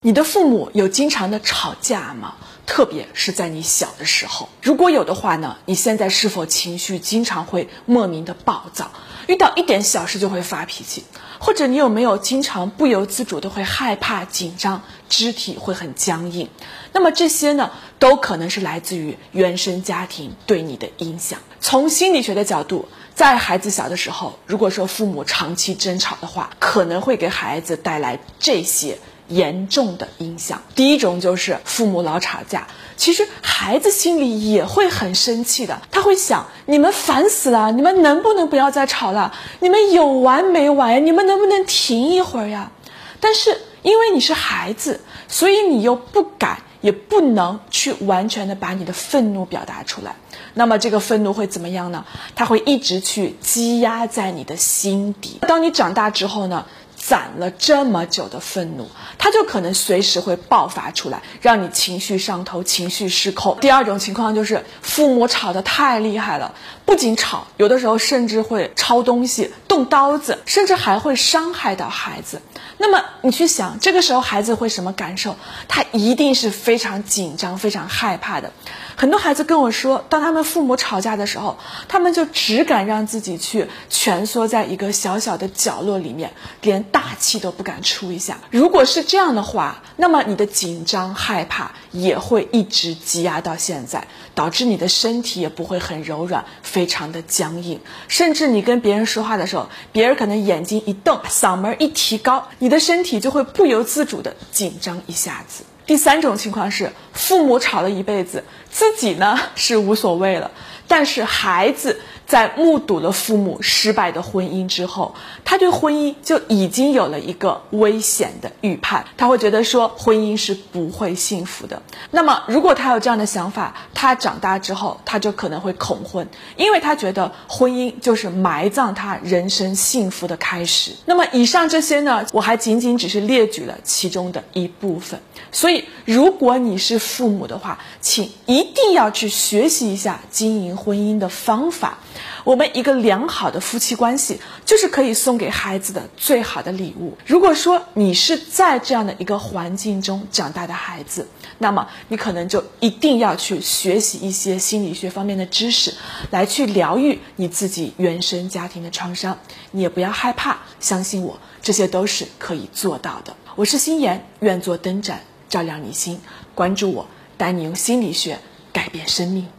你的父母有经常的吵架吗？特别是在你小的时候，如果有的话呢，你现在是否情绪经常会莫名的暴躁，遇到一点小事就会发脾气？或者你有没有经常不由自主的会害怕、紧张，肢体会很僵硬？那么这些呢，都可能是来自于原生家庭对你的影响。从心理学的角度，在孩子小的时候，如果说父母长期争吵的话，可能会给孩子带来这些。严重的影响。第一种就是父母老吵架，其实孩子心里也会很生气的，他会想：你们烦死了，你们能不能不要再吵了？你们有完没完？你们能不能停一会儿呀？但是因为你是孩子，所以你又不敢，也不能去完全的把你的愤怒表达出来。那么这个愤怒会怎么样呢？他会一直去积压在你的心底。当你长大之后呢？攒了这么久的愤怒，他就可能随时会爆发出来，让你情绪上头、情绪失控。第二种情况就是父母吵得太厉害了，不仅吵，有的时候甚至会抄东西、动刀子，甚至还会伤害到孩子。那么你去想，这个时候孩子会什么感受？他一定是非常紧张、非常害怕的。很多孩子跟我说，当他们父母吵架的时候，他们就只敢让自己去蜷缩在一个小小的角落里面，连大。气都不敢出一下。如果是这样的话，那么你的紧张、害怕也会一直积压到现在，导致你的身体也不会很柔软，非常的僵硬。甚至你跟别人说话的时候，别人可能眼睛一瞪，嗓门一提高，你的身体就会不由自主的紧张一下子。第三种情况是，父母吵了一辈子，自己呢是无所谓了，但是孩子。在目睹了父母失败的婚姻之后，他对婚姻就已经有了一个危险的预判。他会觉得说婚姻是不会幸福的。那么，如果他有这样的想法，他长大之后他就可能会恐婚，因为他觉得婚姻就是埋葬他人生幸福的开始。那么，以上这些呢，我还仅仅只是列举了其中的一部分。所以，如果你是父母的话，请一定要去学习一下经营婚姻的方法。我们一个良好的夫妻关系，就是可以送给孩子的最好的礼物。如果说你是在这样的一个环境中长大的孩子，那么你可能就一定要去学习一些心理学方面的知识，来去疗愈你自己原生家庭的创伤。你也不要害怕，相信我，这些都是可以做到的。我是心妍，愿做灯盏照亮你心，关注我，带你用心理学改变生命。